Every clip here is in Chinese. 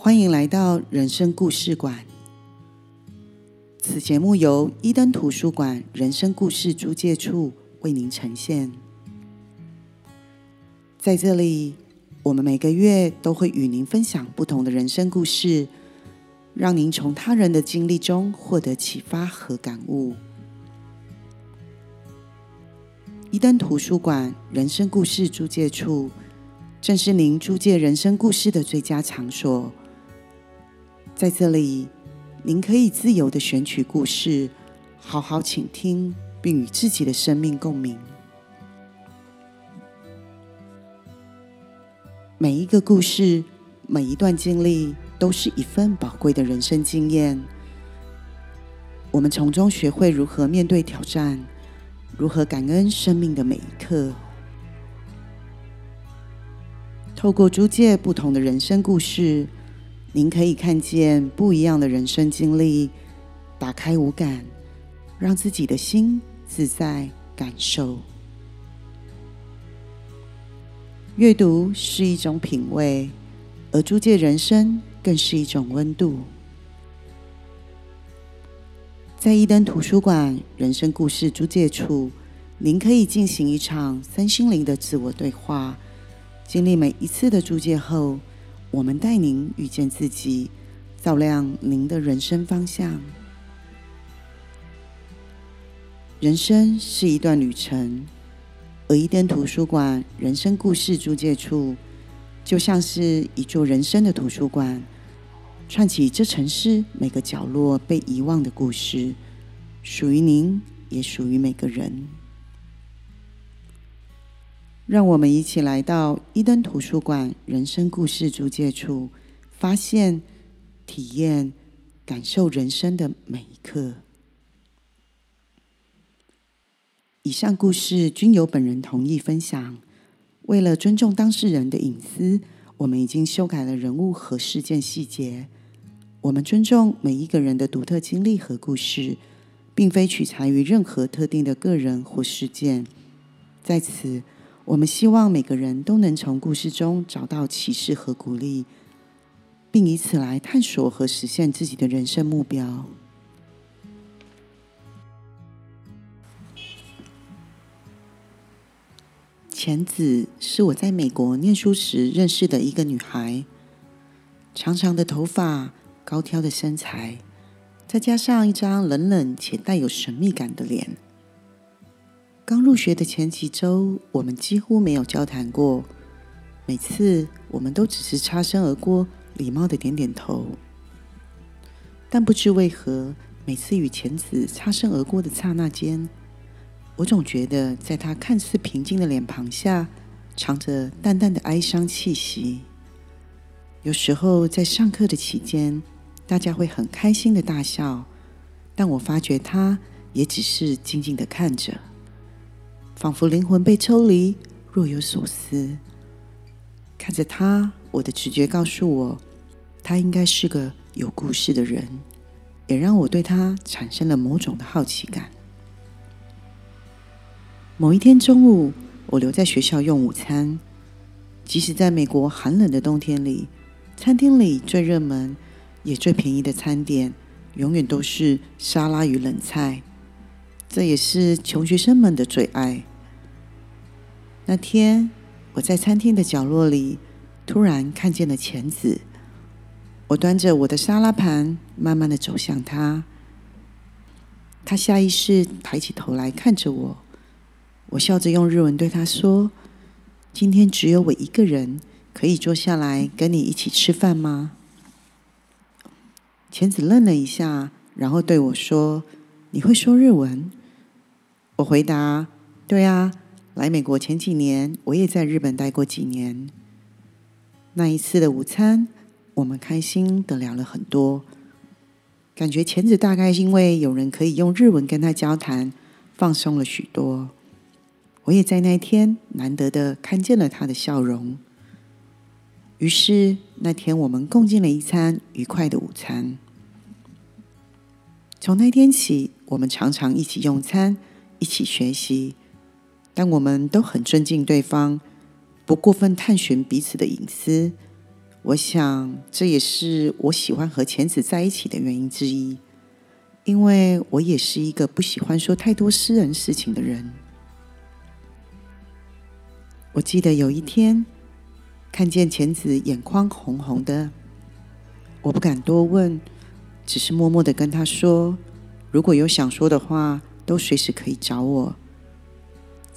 欢迎来到人生故事馆。此节目由伊登图书馆人生故事租借处为您呈现。在这里，我们每个月都会与您分享不同的人生故事，让您从他人的经历中获得启发和感悟。伊登图书馆人生故事租借处，正是您租借人生故事的最佳场所。在这里，您可以自由的选取故事，好好倾听，并与自己的生命共鸣。每一个故事，每一段经历，都是一份宝贵的人生经验。我们从中学会如何面对挑战，如何感恩生命的每一刻。透过租借不同的人生故事。您可以看见不一样的人生经历，打开五感，让自己的心自在感受。阅读是一种品味，而租借人生更是一种温度。在一登图书馆人生故事租借处，您可以进行一场三心灵的自我对话。经历每一次的租借后。我们带您遇见自己，照亮您的人生方向。人生是一段旅程，而一登图书馆人生故事租借处，就像是一座人生的图书馆，串起这城市每个角落被遗忘的故事，属于您，也属于每个人。让我们一起来到伊登图书馆人生故事租借处，发现、体验、感受人生的每一刻。以上故事均由本人同意分享。为了尊重当事人的隐私，我们已经修改了人物和事件细节。我们尊重每一个人的独特经历和故事，并非取材于任何特定的个人或事件。在此。我们希望每个人都能从故事中找到启示和鼓励，并以此来探索和实现自己的人生目标。浅子是我在美国念书时认识的一个女孩，长长的头发，高挑的身材，再加上一张冷冷且带有神秘感的脸。刚入学的前几周，我们几乎没有交谈过。每次我们都只是擦身而过，礼貌的点点头。但不知为何，每次与浅子擦身而过的刹那间，我总觉得在他看似平静的脸庞下，藏着淡淡的哀伤气息。有时候在上课的期间，大家会很开心的大笑，但我发觉他也只是静静的看着。仿佛灵魂被抽离，若有所思。看着他，我的直觉告诉我，他应该是个有故事的人，也让我对他产生了某种的好奇感。某一天中午，我留在学校用午餐。即使在美国寒冷的冬天里，餐厅里最热门也最便宜的餐点，永远都是沙拉与冷菜。这也是穷学生们的最爱。那天，我在餐厅的角落里，突然看见了钱子。我端着我的沙拉盘，慢慢的走向他。他下意识抬起头来看着我。我笑着用日文对他说：“今天只有我一个人，可以坐下来跟你一起吃饭吗？”钱子愣了一下，然后对我说：“你会说日文？”我回答：“对啊，来美国前几年，我也在日本待过几年。那一次的午餐，我们开心的聊了很多，感觉前子大概因为有人可以用日文跟他交谈，放松了许多。我也在那天难得的看见了他的笑容。于是那天我们共进了一餐愉快的午餐。从那天起，我们常常一起用餐。一起学习，但我们都很尊敬对方，不过分探寻彼此的隐私。我想这也是我喜欢和钱子在一起的原因之一，因为我也是一个不喜欢说太多私人事情的人。我记得有一天看见浅子眼眶红红的，我不敢多问，只是默默的跟他说：“如果有想说的话，都随时可以找我。”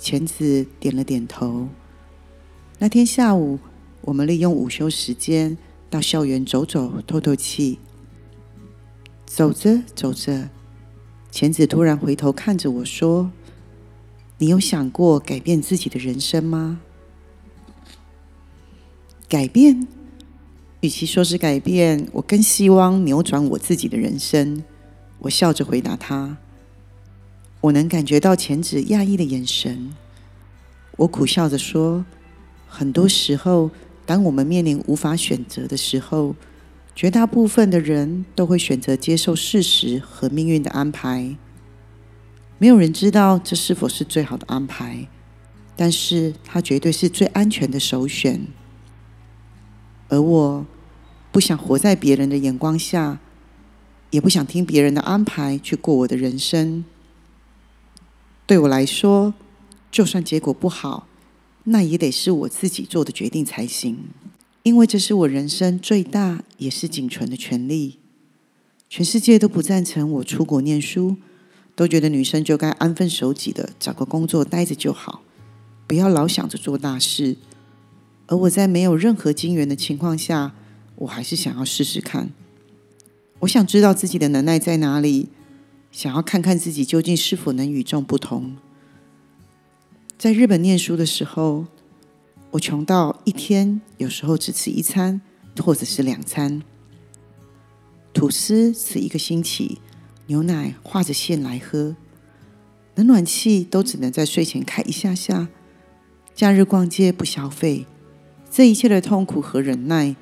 钱子点了点头。那天下午。我们利用午休时间到校园走走、透透气。走着走着，钱子突然回头看着我说：“你有想过改变自己的人生吗？”改变？与其说是改变，我更希望扭转我自己的人生。我笑着回答他。我能感觉到前子讶异的眼神。我苦笑着说：“很多时候。”当我们面临无法选择的时候，绝大部分的人都会选择接受事实和命运的安排。没有人知道这是否是最好的安排，但是它绝对是最安全的首选。而我不想活在别人的眼光下，也不想听别人的安排去过我的人生。对我来说，就算结果不好。那也得是我自己做的决定才行，因为这是我人生最大也是仅存的权利。全世界都不赞成我出国念书，都觉得女生就该安分守己的找个工作待着就好，不要老想着做大事。而我在没有任何金源的情况下，我还是想要试试看。我想知道自己的能耐在哪里，想要看看自己究竟是否能与众不同。在日本念书的时候，我穷到一天有时候只吃一餐，或者是两餐。吐司吃一个星期，牛奶画着线来喝，冷暖气都只能在睡前开一下下。假日逛街不消费，这一切的痛苦和忍耐，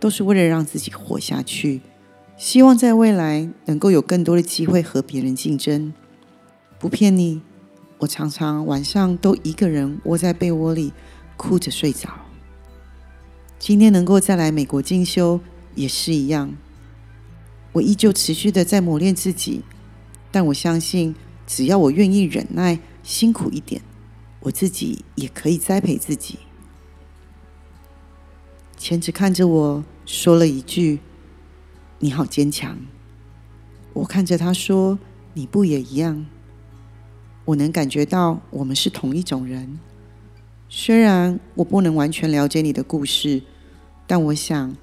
都是为了让自己活下去。希望在未来能够有更多的机会和别人竞争。不骗你。我常常晚上都一个人窝在被窝里哭着睡着。今天能够再来美国进修也是一样，我依旧持续的在磨练自己，但我相信只要我愿意忍耐、辛苦一点，我自己也可以栽培自己。钱只看着我说了一句：“你好坚强。”我看着他说：“你不也一样？”我能感觉到我们是同一种人，虽然我不能完全了解你的故事，但我想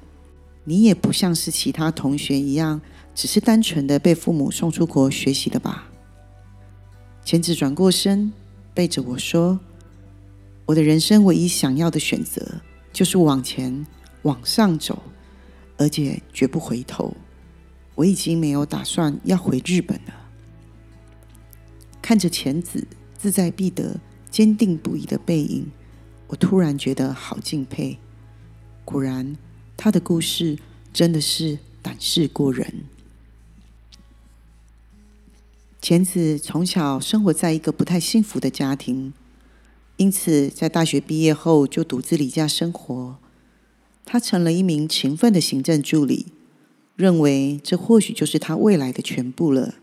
你也不像是其他同学一样，只是单纯的被父母送出国学习的吧。钱子转过身，背着我说：“我的人生唯一想要的选择，就是往前往上走，而且绝不回头。我已经没有打算要回日本了。”看着钱子志在必得、坚定不移的背影，我突然觉得好敬佩。果然，他的故事真的是胆识过人。钱子从小生活在一个不太幸福的家庭，因此在大学毕业后就独自离家生活。他成了一名勤奋的行政助理，认为这或许就是他未来的全部了。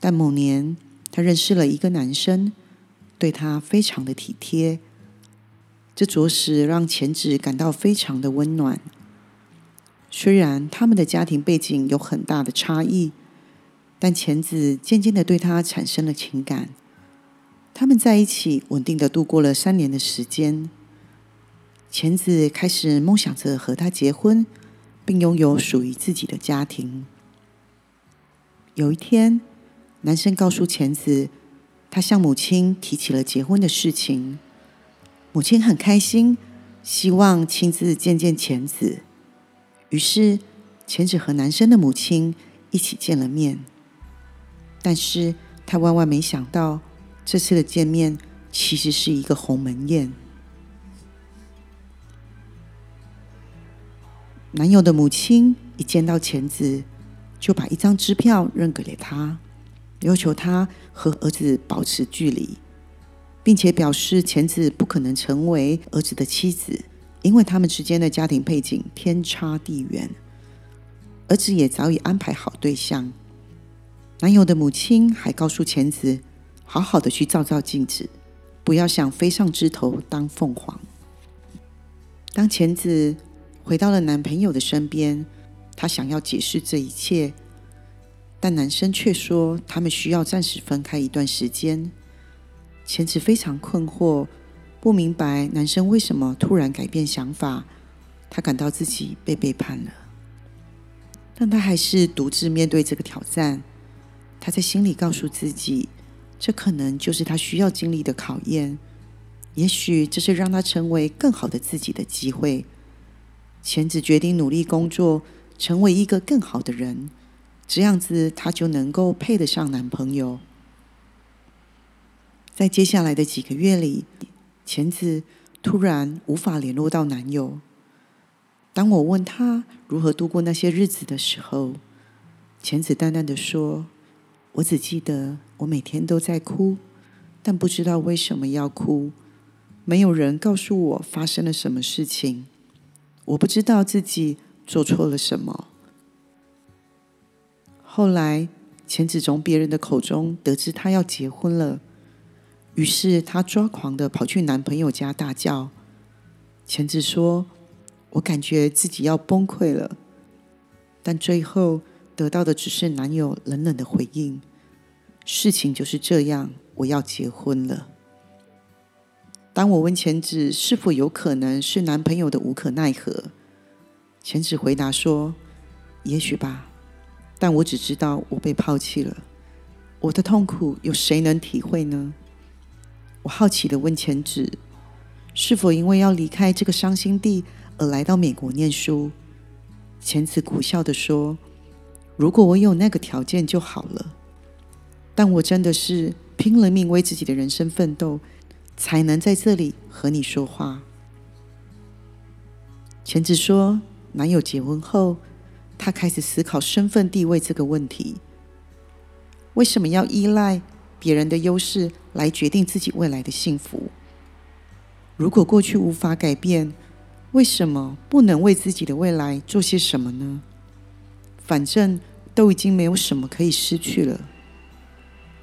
但某年，他认识了一个男生，对他非常的体贴，这着实让钱子感到非常的温暖。虽然他们的家庭背景有很大的差异，但钱子渐渐的对他产生了情感。他们在一起稳定的度过了三年的时间。钱子开始梦想着和他结婚，并拥有属于自己的家庭。有一天。男生告诉钱子，他向母亲提起了结婚的事情。母亲很开心，希望亲自见见钱子。于是，钱子和男生的母亲一起见了面。但是他万万没想到，这次的见面其实是一个鸿门宴。男友的母亲一见到钱子，就把一张支票扔给了他。要求他和儿子保持距离，并且表示钱子不可能成为儿子的妻子，因为他们之间的家庭背景天差地远，儿子也早已安排好对象。男友的母亲还告诉钱子，好好的去照照镜子，不要想飞上枝头当凤凰。当钱子回到了男朋友的身边，她想要解释这一切，但男生却说他们需要暂时分开一段时间。前子非常困惑。不明白男生为什么突然改变想法，他感到自己被背叛了，但他还是独自面对这个挑战。他在心里告诉自己，这可能就是他需要经历的考验，也许这是让他成为更好的自己的机会。钱子决定努力工作，成为一个更好的人，这样子他就能够配得上男朋友。在接下来的几个月里。钱子突然无法联络到男友。当我问他如何度过那些日子的时候，钱子淡淡的说：“我只记得我每天都在哭，但不知道为什么要哭。没有人告诉我发生了什么事情，我不知道自己做错了什么。”后来，钱子从别人的口中得知他要结婚了。于是她抓狂的跑去男朋友家大叫。钱子说：“我感觉自己要崩溃了。”但最后得到的只是男友冷冷的回应：“事情就是这样，我要结婚了。”当我问钱子是否有可能是男朋友的无可奈何，钱子回答说：“也许吧，但我只知道我被抛弃了。我的痛苦有谁能体会呢？”我好奇的问钱子：“是否因为要离开这个伤心地而来到美国念书？”钱子苦笑的说：“如果我有那个条件就好了，但我真的是拼了命为自己的人生奋斗，才能在这里和你说话。”钱子说：“男友结婚后，她开始思考身份地位这个问题，为什么要依赖？”别人的优势来决定自己未来的幸福。如果过去无法改变，为什么不能为自己的未来做些什么呢？反正都已经没有什么可以失去了。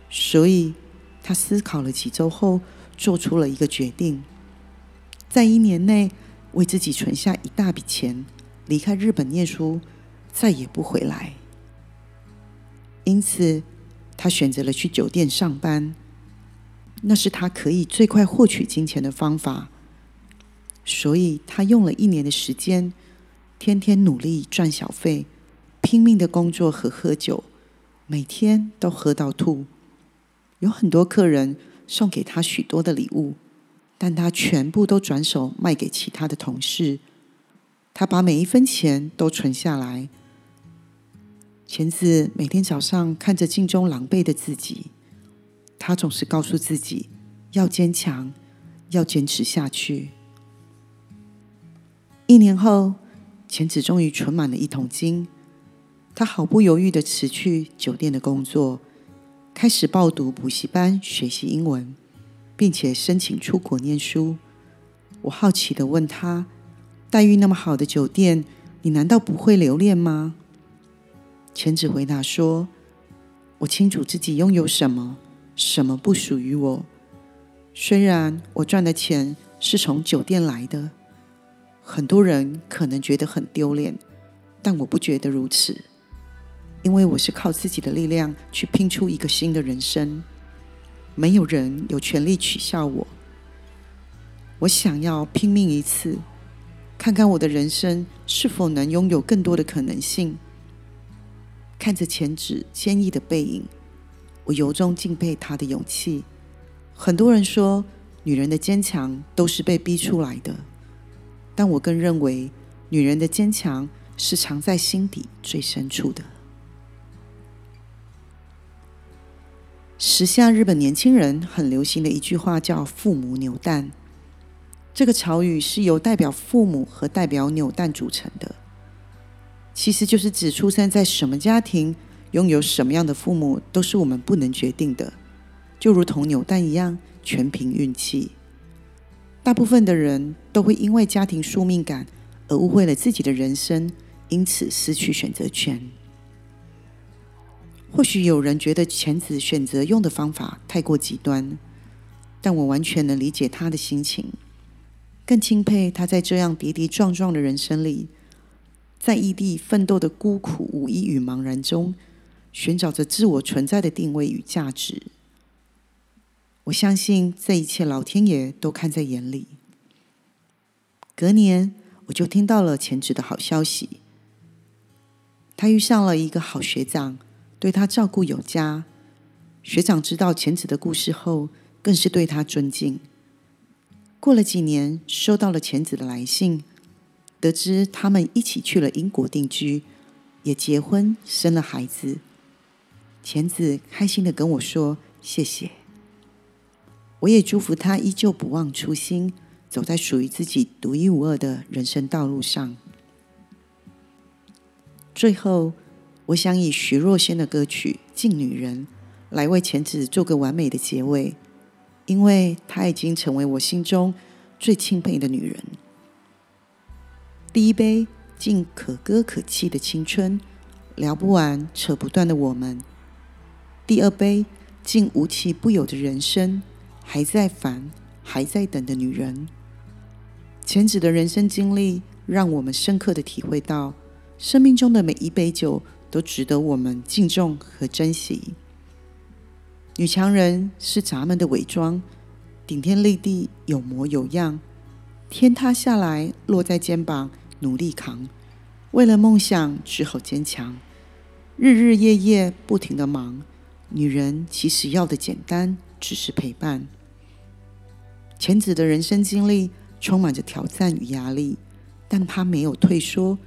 所以，他思考了几周后，做出了一个决定：在一年内为自己存下一大笔钱，离开日本念书，再也不回来。因此。他选择了去酒店上班，那是他可以最快获取金钱的方法。所以他用了一年的时间，天天努力赚小费，拼命的工作和喝酒，每天都喝到吐。有很多客人送给他许多的礼物，但他全部都转手卖给其他的同事。他把每一分钱都存下来。钱子每天早上看着镜中狼狈的自己，他总是告诉自己要坚强，要坚持下去。一年后，钱子终于存满了一桶金，他毫不犹豫的辞去酒店的工作，开始报读补习班学习英文，并且申请出国念书。我好奇的问他：“待遇那么好的酒店，你难道不会留恋吗？”钱子回答说：“我清楚自己拥有什么，什么不属于我。虽然我赚的钱是从酒店来的，很多人可能觉得很丢脸，但我不觉得如此，因为我是靠自己的力量去拼出一个新的人生。没有人有权利取笑我。我想要拼命一次，看看我的人生是否能拥有更多的可能性。”看着前指坚毅的背影，我由衷敬佩他的勇气。很多人说，女人的坚强都是被逼出来的，但我更认为，女人的坚强是藏在心底最深处的。时下日本年轻人很流行的一句话叫“父母扭蛋”，这个潮语是由代表父母和代表扭蛋组成的。其实就是指出生在什么家庭，拥有什么样的父母，都是我们不能决定的，就如同扭蛋一样，全凭运气。大部分的人都会因为家庭宿命感而误会了自己的人生，因此失去选择权。或许有人觉得钱子选择用的方法太过极端，但我完全能理解他的心情，更钦佩他在这样跌跌撞撞的人生里，在异地奋斗的孤苦无依与茫然中，寻找着自我存在的定位与价值。我相信这一切，老天爷都看在眼里。隔年，我就听到了钱子的好消息，他遇上了一个好学长。对他照顾有加，学长知道钱子的故事后，更是对他尊敬。过了几年，收到了钱子的来信，得知他们一起去了英国定居，也结婚生了孩子。钱子开心的跟我说：“谢谢。”我也祝福他依旧不忘初心，走在属于自己独一无二的人生道路上。最后。我想以徐若瑄的歌曲《敬女人》来为前子做个完美的结尾，因为她已经成为我心中最钦佩的女人。第一杯敬可歌可泣的青春，聊不完扯不断的我们；第二杯敬无奇不有的人生，还在烦还在等的女人。前子的人生经历，让我们深刻的体会到，生命中的每一杯酒。都值得我们敬重和珍惜。女强人是咱们的伪装，顶天立地，有模有样。天塌下来，落在肩膀，努力扛。为了梦想，只好坚强。日日夜夜不停的忙。女人其实要的简单，只是陪伴。钱子的人生经历充满着挑战与压力，但她没有退缩。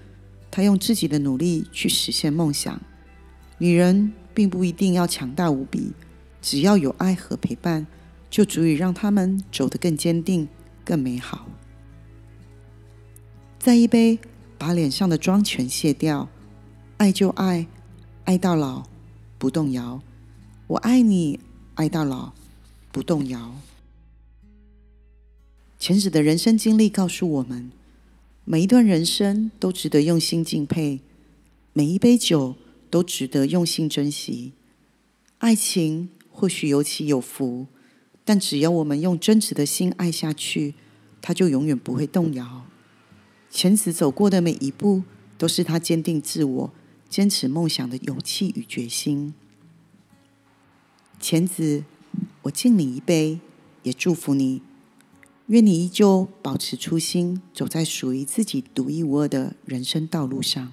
她用自己的努力去实现梦想。女人并不一定要强大无比，只要有爱和陪伴，就足以让他们走得更坚定、更美好。再一杯，把脸上的妆全卸掉，爱就爱，爱到老，不动摇。我爱你，爱到老，不动摇。前子的人生经历告诉我们。每一段人生都值得用心敬佩，每一杯酒都值得用心珍惜。爱情或许有起有伏，但只要我们用真挚的心爱下去，它就永远不会动摇。前子走过的每一步，都是他坚定自我、坚持梦想的勇气与决心。前子，我敬你一杯，也祝福你。愿你依旧保持初心，走在属于自己独一无二的人生道路上。